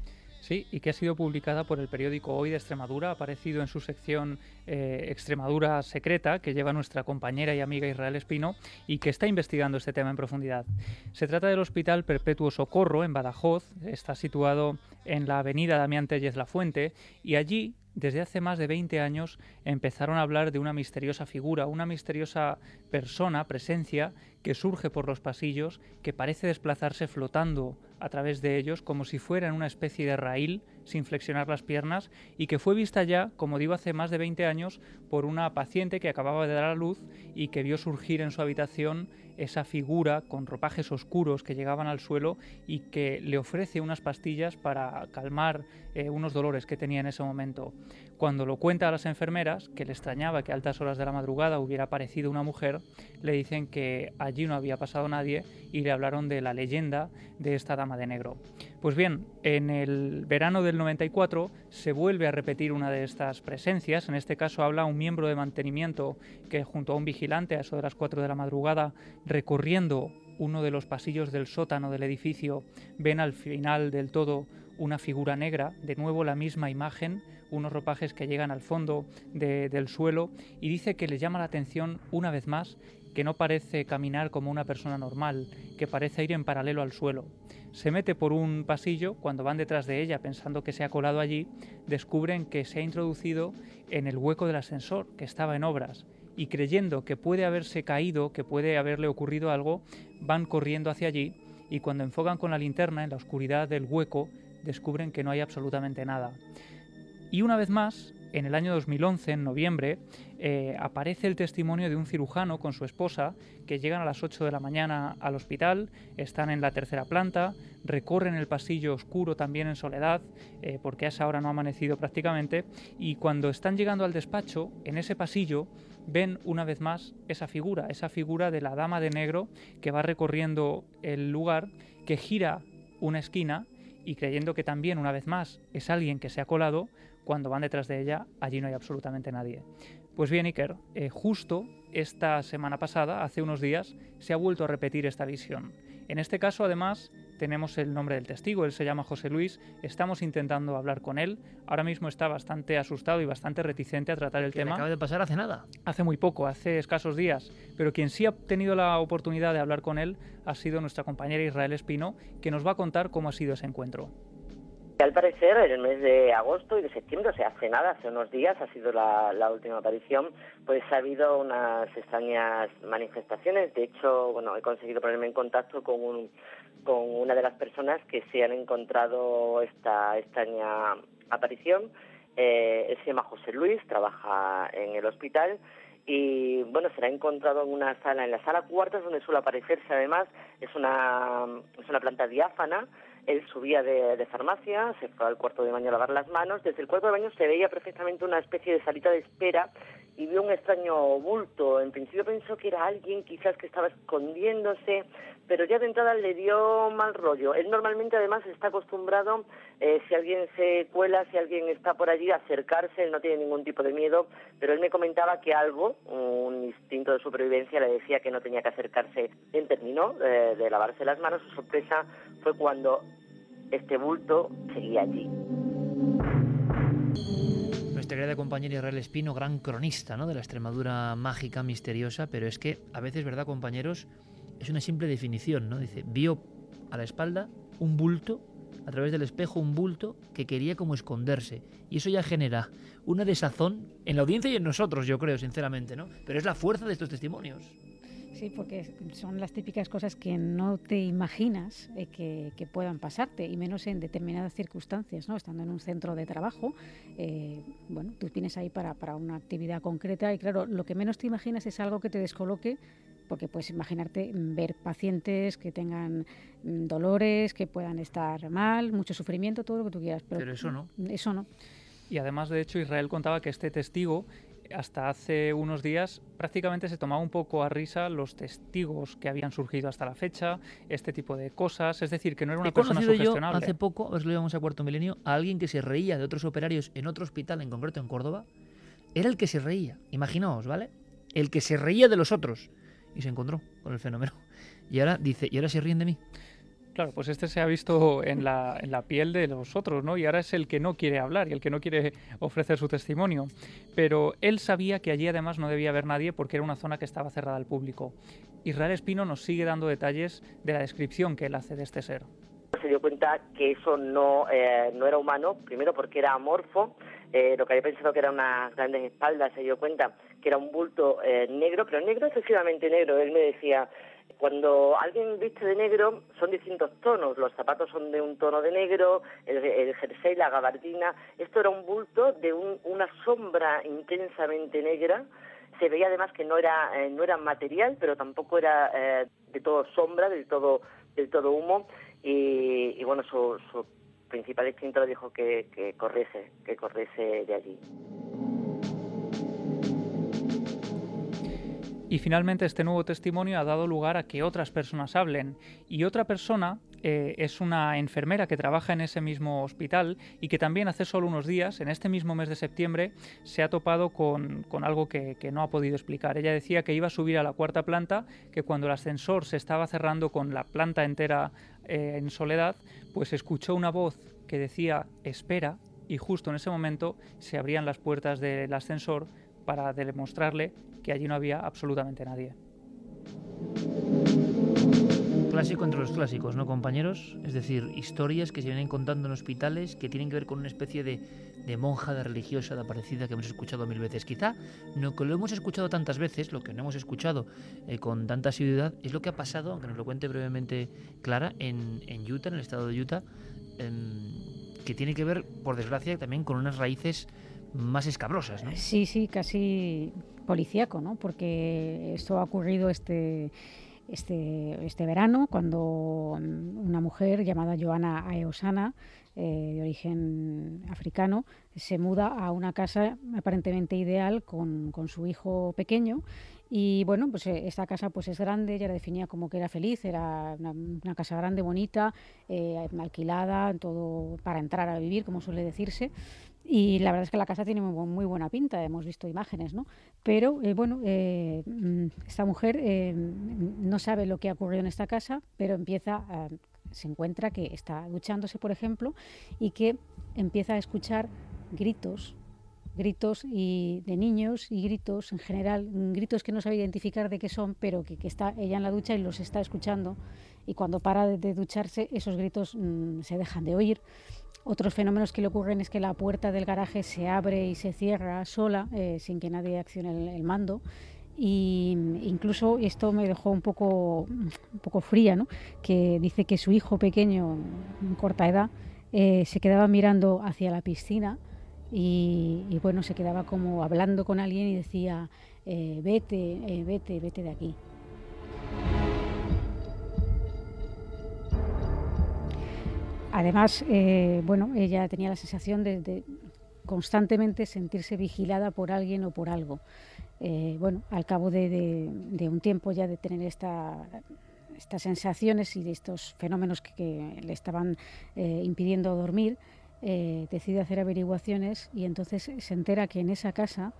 Sí, y que ha sido publicada por el periódico Hoy de Extremadura, ha aparecido en su sección eh, Extremadura Secreta, que lleva nuestra compañera y amiga Israel Espino, y que está investigando este tema en profundidad. Se trata del Hospital Perpetuo Socorro, en Badajoz, está situado en la avenida Damián Tellez La Fuente, y allí desde hace más de 20 años empezaron a hablar de una misteriosa figura, una misteriosa persona, presencia, que surge por los pasillos, que parece desplazarse flotando a través de ellos como si fueran una especie de raíl sin flexionar las piernas y que fue vista ya, como digo, hace más de 20 años por una paciente que acababa de dar a luz y que vio surgir en su habitación esa figura con ropajes oscuros que llegaban al suelo y que le ofrece unas pastillas para calmar eh, unos dolores que tenía en ese momento. Cuando lo cuenta a las enfermeras, que le extrañaba que a altas horas de la madrugada hubiera aparecido una mujer, le dicen que allí no había pasado nadie y le hablaron de la leyenda de esta dama de negro. Pues bien, en el verano del 94 se vuelve a repetir una de estas presencias, en este caso habla un miembro de mantenimiento que junto a un vigilante a eso de las 4 de la madrugada, recorriendo uno de los pasillos del sótano del edificio, ven al final del todo una figura negra, de nuevo la misma imagen, unos ropajes que llegan al fondo de- del suelo y dice que le llama la atención una vez más que no parece caminar como una persona normal, que parece ir en paralelo al suelo. Se mete por un pasillo, cuando van detrás de ella pensando que se ha colado allí, descubren que se ha introducido en el hueco del ascensor, que estaba en obras, y creyendo que puede haberse caído, que puede haberle ocurrido algo, van corriendo hacia allí y cuando enfocan con la linterna en la oscuridad del hueco, descubren que no hay absolutamente nada. Y una vez más, en el año 2011, en noviembre, eh, aparece el testimonio de un cirujano con su esposa que llegan a las 8 de la mañana al hospital, están en la tercera planta, recorren el pasillo oscuro también en soledad, eh, porque a esa hora no ha amanecido prácticamente, y cuando están llegando al despacho, en ese pasillo, ven una vez más esa figura, esa figura de la dama de negro que va recorriendo el lugar, que gira una esquina y creyendo que también una vez más es alguien que se ha colado, cuando van detrás de ella, allí no hay absolutamente nadie. Pues bien, Iker, eh, justo esta semana pasada, hace unos días, se ha vuelto a repetir esta visión. En este caso, además, tenemos el nombre del testigo, él se llama José Luis, estamos intentando hablar con él, ahora mismo está bastante asustado y bastante reticente a tratar el tema. acaba de pasar hace nada. Hace muy poco, hace escasos días, pero quien sí ha tenido la oportunidad de hablar con él ha sido nuestra compañera Israel Espino, que nos va a contar cómo ha sido ese encuentro. Al parecer, en el mes de agosto y de septiembre, o sea, hace nada, hace unos días, ha sido la, última aparición, pues ha habido unas extrañas manifestaciones. De hecho, bueno, he conseguido ponerme en contacto con, un, con una de las personas que se han encontrado esta extraña aparición. Eh, él se llama José Luis, trabaja en el hospital y bueno, se la ha encontrado en una sala, en la sala cuarta, donde suele aparecerse además, es una, es una planta diáfana él subía de, farmacia, se fue al cuarto de baño a lavar las manos. Desde el cuarto de baño se veía perfectamente una especie de salita de espera y vio un extraño bulto. En principio pensó que era alguien quizás que estaba escondiéndose, pero ya de entrada le dio mal rollo. Él normalmente además está acostumbrado, eh, si alguien se cuela, si alguien está por allí, a acercarse, él no tiene ningún tipo de miedo, pero él me comentaba que algo, un instinto de supervivencia, le decía que no tenía que acercarse. Él terminó eh, de lavarse las manos, su sorpresa fue cuando este bulto seguía allí. Nuestra querida compañera Israel Espino, gran cronista ¿no? de la Extremadura mágica, misteriosa, pero es que a veces, ¿verdad, compañeros? Es una simple definición, ¿no? Dice, vio a la espalda un bulto, a través del espejo un bulto que quería como esconderse. Y eso ya genera una desazón en la audiencia y en nosotros, yo creo, sinceramente, ¿no? Pero es la fuerza de estos testimonios. Sí, porque son las típicas cosas que no te imaginas eh, que, puedan pasarte, y menos en determinadas circunstancias, ¿no? Estando en un centro de trabajo, eh, bueno, tú vienes ahí para, para una actividad concreta y claro, lo que menos te imaginas es algo que te descoloque porque puedes imaginarte ver pacientes que tengan mm, dolores, que puedan estar mal, mucho sufrimiento, todo lo que tú quieras. Pero, pero eso no. Eso no. Y además, de hecho, Israel contaba que este testigo hasta hace unos días prácticamente se tomaba un poco a risa los testigos que habían surgido hasta la fecha, este tipo de cosas, es decir, que no era una He persona sugestionable. Yo hace poco, a ver si lo llevamos a cuarto milenio, a alguien que se reía de otros operarios en otro hospital, en concreto en Córdoba, era el que se reía, imaginaos, ¿vale? El que se reía de los otros y se encontró con el fenómeno. Y ahora dice, ¿y ahora se ríen de mí? Claro, pues este se ha visto en la, en la, piel de los otros, ¿no? Y ahora es el que no quiere hablar y el que no quiere ofrecer su testimonio. Pero él sabía que allí además no debía haber nadie porque era una zona que estaba cerrada al público. Israel Espino nos sigue dando detalles de la descripción que él hace de este ser. Se dio cuenta que eso no, eh, no era humano, primero porque era amorfo, eh, lo que había pensado que eran unas grandes espaldas, se dio cuenta que era un bulto eh, negro, pero negro excesivamente negro. Él me decía, cuando alguien viste de negro son distintos tonos, los zapatos son de un tono de negro, el, jersey, la gabardina, esto era un bulto de una sombra intensamente negra, se veía además que no era, eh, no era material, pero tampoco era eh, de todo sombra, del todo, del todo humo, y, bueno, su, principal instinto le dijo que, que corriese, que corriese de allí. Y finalmente este nuevo testimonio ha dado lugar a que otras personas hablen. Y otra persona eh, es una enfermera que trabaja en ese mismo hospital y que también hace solo unos días, en este mismo mes de septiembre, se ha topado con, algo que, no ha podido explicar. Ella decía que iba a subir a la cuarta planta, que cuando el ascensor se estaba cerrando con la planta entera eh, en soledad, pues escuchó una voz que decía espera y justo en ese momento se abrían las puertas del ascensor para demostrarle que allí no había absolutamente nadie. clásico entre los clásicos, ¿no, compañeros? Es decir, historias que se vienen contando en hospitales que tienen que ver con una especie de, de monja, de religiosa, de aparecida que hemos escuchado mil veces. Quizá no que lo hemos escuchado tantas veces, lo que no hemos escuchado eh, con tanta asiduidad, es lo que ha pasado, aunque nos lo cuente brevemente Clara, en, en Utah, en el estado de Utah, em, que tiene que ver, por desgracia, también con unas raíces más escabrosas, ¿no? Sí, sí, casi policíaco, ¿no? Porque esto ha ocurrido este este, este verano, cuando una mujer llamada Joana Aeosana, eh, de origen africano, se muda a una casa aparentemente ideal con, con su hijo pequeño y bueno, pues eh, esta casa pues es grande, ella la definía como que era feliz, era una, casa grande, bonita, eh, alquilada, todo para entrar a vivir, como suele decirse. Y la verdad es que la casa tiene muy, muy buena pinta, hemos visto imágenes, ¿no? Pero eh, bueno, eh, mm, esta mujer eh, no sabe lo que ha ocurrido en esta casa, pero empieza, a, se encuentra que está duchándose, por ejemplo, y que empieza a escuchar gritos, gritos y de niños y gritos en general, gritos que no sabe identificar de qué son, pero que está ella en la ducha y los está escuchando. Y cuando para de, ducharse, esos gritos mmm, se dejan de oír. Otros fenómenos que le ocurren es que la puerta del garaje se abre y se cierra sola, eh, sin que nadie accione el, el, mando. Y incluso esto me dejó un poco, un poco fría, ¿no? que dice que su hijo pequeño, en corta edad, eh, se quedaba mirando hacia la piscina y, y, bueno, se quedaba como hablando con alguien y decía, eh, vete, eh, vete, vete de aquí. Además, eh, bueno, ella tenía la sensación de, constantemente sentirse vigilada por alguien o por algo. Eh, bueno, al cabo de, de, un tiempo ya de tener esta, estas sensaciones y de estos fenómenos que, le estaban eh, impidiendo dormir, decide hacer averiguaciones y entonces se entera que en esa casa,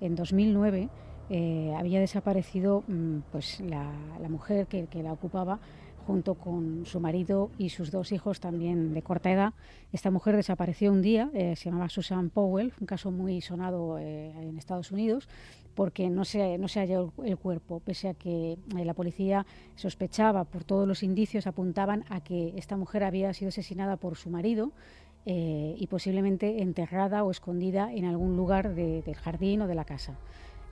en 2009, eh, había desaparecido mm, pues la, mujer que la ocupaba junto con su marido y sus dos hijos también de corta edad. Esta mujer desapareció un día, eh, se llamaba Susan Powell, un caso muy sonado eh, en Estados Unidos, porque no se, no se halló el cuerpo, pese a que eh, la policía sospechaba, por todos los indicios apuntaban a que esta mujer había sido asesinada por su marido y posiblemente enterrada o escondida en algún lugar de, del jardín o de la casa.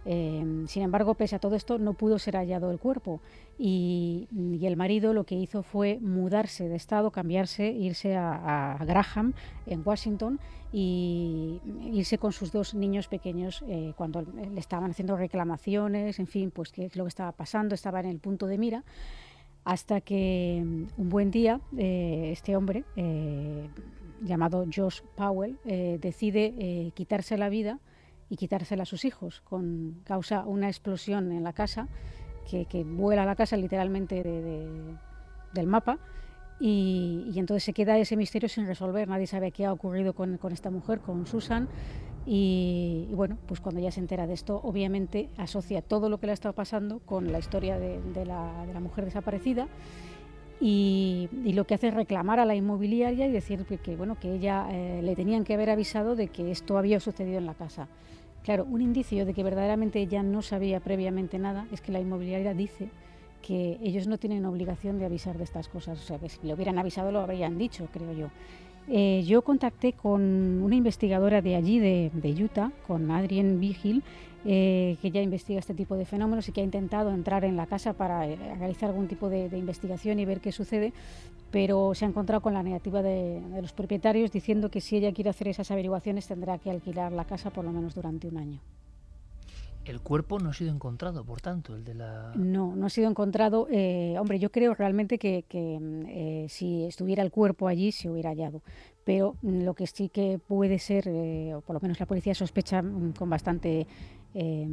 Eh, sin embargo, pese a todo esto, no pudo ser hallado el cuerpo. Y, el marido lo que hizo fue mudarse de estado, cambiarse, irse a, Graham, en Washington, y irse con sus dos niños pequeños eh, cuando le estaban haciendo reclamaciones, en fin, pues qué es lo que estaba pasando, estaba en el punto de mira, hasta que un buen día eh, este hombre, eh, llamado Josh Powell, decide quitarse la vida y quitársela a sus hijos, con causa una explosión en la casa que, que vuela la casa literalmente de, de, del mapa y, y, entonces se queda ese misterio sin resolver, nadie sabe qué ha ocurrido con, con esta mujer, con Susan y, bueno, pues cuando ella se entera de esto, obviamente asocia todo lo que le ha estado pasando con la historia de, la, de la, mujer desaparecida y, y, lo que hace es reclamar a la inmobiliaria y decir que, que bueno, que ella eh, le tenían que haber avisado de que esto había sucedido en la casa. Claro, un indicio de que verdaderamente ella no sabía previamente nada es que la inmobiliaria dice que ellos no tienen obligación de avisar de estas cosas, o sea, que si le hubieran avisado lo habrían dicho, creo yo. Eh, yo contacté con una investigadora de allí, de, de Utah, con Adrienne Vigil, eh, que ya investiga este tipo de fenómenos y que ha intentado entrar en la casa para eh, realizar algún tipo de, de, investigación y ver qué sucede, pero se ha encontrado con la negativa de, de, los propietarios diciendo que si ella quiere hacer esas averiguaciones tendrá que alquilar la casa por lo menos durante un año. El cuerpo no ha sido encontrado, por tanto, el de la... No, no ha sido encontrado. Eh, hombre, yo creo realmente que, que eh, si estuviera el cuerpo allí se hubiera hallado. Pero lo que sí que puede ser, eh, o por lo menos la policía sospecha mm, con bastante eh,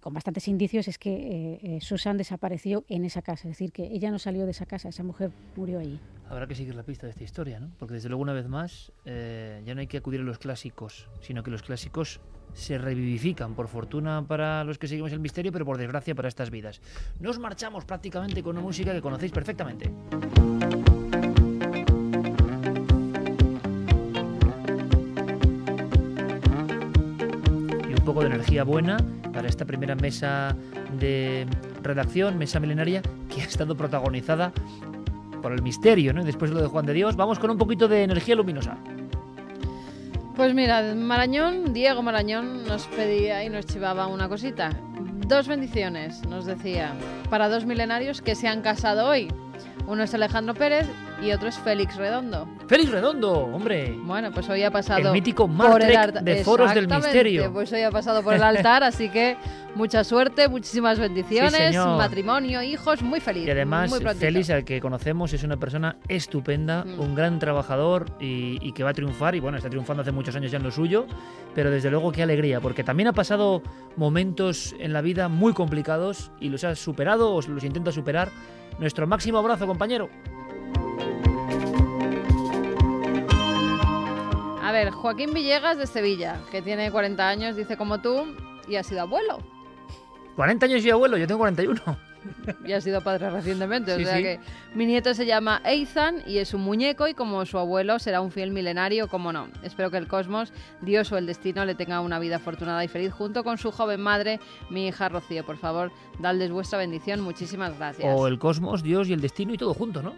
con bastantes indicios es que eh, eh, Susan desapareció en esa casa, es decir, que ella no salió de esa casa, esa mujer murió allí. Habrá que seguir la pista de esta historia, ¿no? Porque desde luego una vez más eh, ya no hay que acudir a los clásicos, sino que los clásicos se revivifican, por fortuna para los que seguimos el misterio, pero por desgracia para estas vidas. Nos marchamos prácticamente con una música que conocéis perfectamente. Poco de energía buena para esta primera mesa de redacción, mesa milenaria, que ha estado protagonizada por el misterio, ¿no? Y después lo de Juan de Dios, vamos con un poquito de energía luminosa. Pues mira, Marañón, Diego Marañón nos pedía y nos chivaba una cosita. Dos bendiciones, nos decía, para dos milenarios que se han casado hoy. Uno es Alejandro Pérez y otro es Félix Redondo. ¡Félix Redondo! ¡Hombre! Bueno, pues hoy ha pasado El mítico por el altar. de Foros del Misterio. Pues hoy ha pasado por el altar, así que mucha suerte, muchísimas bendiciones, matrimonio, hijos, muy feliz. Y además, muy. Félix, al que conocemos, es una persona estupenda, Mm. un gran trabajador y, y que va a triunfar. Y bueno, está triunfando hace muchos años ya en lo suyo, pero desde luego qué alegría, porque también ha pasado momentos en la vida muy complicados y los ha superado o los intenta superar. Nuestro máximo abrazo, compañero. A ver, Joaquín Villegas de Sevilla, que tiene 40 años, dice como tú, y ha sido abuelo. 40 años y abuelo, yo tengo 41. Y ha sido padre recientemente, Sí, o sea sí. que mi nieto se llama Ethan y es un muñeco y como su abuelo será un fiel milenario, como no. Espero que el cosmos, Dios o el destino le tenga una vida afortunada y feliz junto con su joven madre, mi hija Rocío. Por favor, dadles vuestra bendición. Muchísimas gracias. O el cosmos, Dios y el destino y todo junto, ¿no?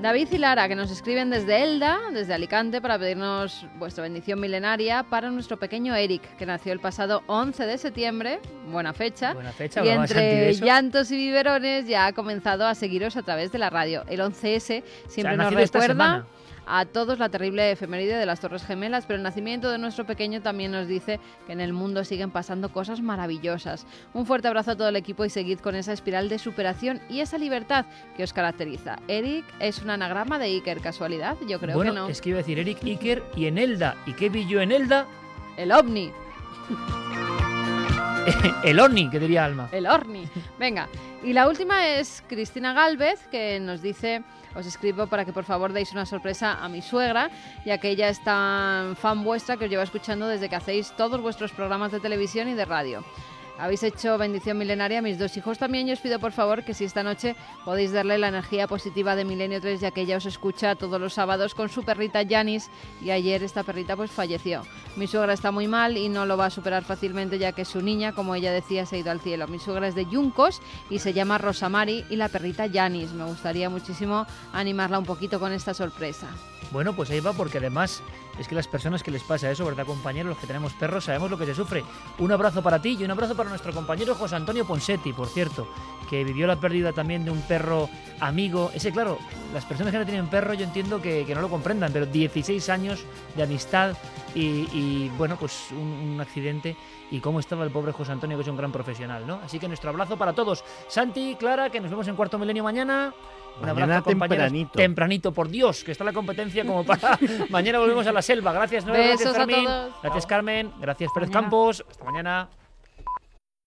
David y Lara, que nos escriben desde Elda, desde Alicante, para pedirnos vuestra bendición milenaria para nuestro pequeño Eric, que nació el pasado 11 de septiembre, buena fecha, Buena fecha, y entre llantos y biberones ya ha comenzado a seguiros a través de la radio. El 11S siempre nos recuerda. A todos la terrible efeméride de las Torres Gemelas, pero el nacimiento de nuestro pequeño también nos dice que en el mundo siguen pasando cosas maravillosas. Un fuerte abrazo a todo el equipo y seguid con esa espiral de superación y esa libertad que os caracteriza. Eric es un anagrama de Iker, ¿casualidad? Yo creo bueno, que no. es que iba a decir Eric Iker y en Elda. ¿Y qué vi yo en Elda? El ovni. el Oni, que diría Alma. El Orni. Venga. Y la última es Cristina Galvez, que nos dice, os escribo para que por favor deis una sorpresa a mi suegra, ya que ella es tan fan vuestra que os lleva escuchando desde que hacéis todos vuestros programas de televisión y de radio. Habéis hecho bendición milenaria a mis dos hijos también y os pido por favor que si esta noche podéis darle la energía positiva de Milenio 3 ya que ella os escucha todos los sábados con su perrita Janis y ayer esta perrita pues falleció. Mi suegra está muy mal y no lo va a superar fácilmente ya que su niña, como ella decía, se ha ido al cielo. Mi suegra es de Yuncos y se llama Rosamari y la perrita Janis. Me gustaría muchísimo animarla un poquito con esta sorpresa. Bueno, pues ahí va, porque además es que las personas que les pasa eso, ¿verdad, compañeros? Los que tenemos perros, sabemos lo que se sufre. Un abrazo para ti y un abrazo para nuestro compañero José Antonio Ponsetti, por cierto, que vivió la pérdida también de un perro amigo. Ese, claro, las personas que no tienen perro, yo entiendo que, no lo comprendan, pero 16 años de amistad y, y, bueno, pues un, un accidente. Y cómo estaba el pobre José Antonio, que es un gran profesional, ¿no? Así que nuestro abrazo para todos. Santi, Clara, que nos vemos en Cuarto Milenio mañana. Un Mañana abrazo, tempranito. Tempranito, por Dios, que está la competencia como para. mañana volvemos a la selva. Gracias, Noel. Gracias, a Fermín. todos. Gracias, Carmen. Gracias, Pérez Mañana. Campos. Hasta mañana.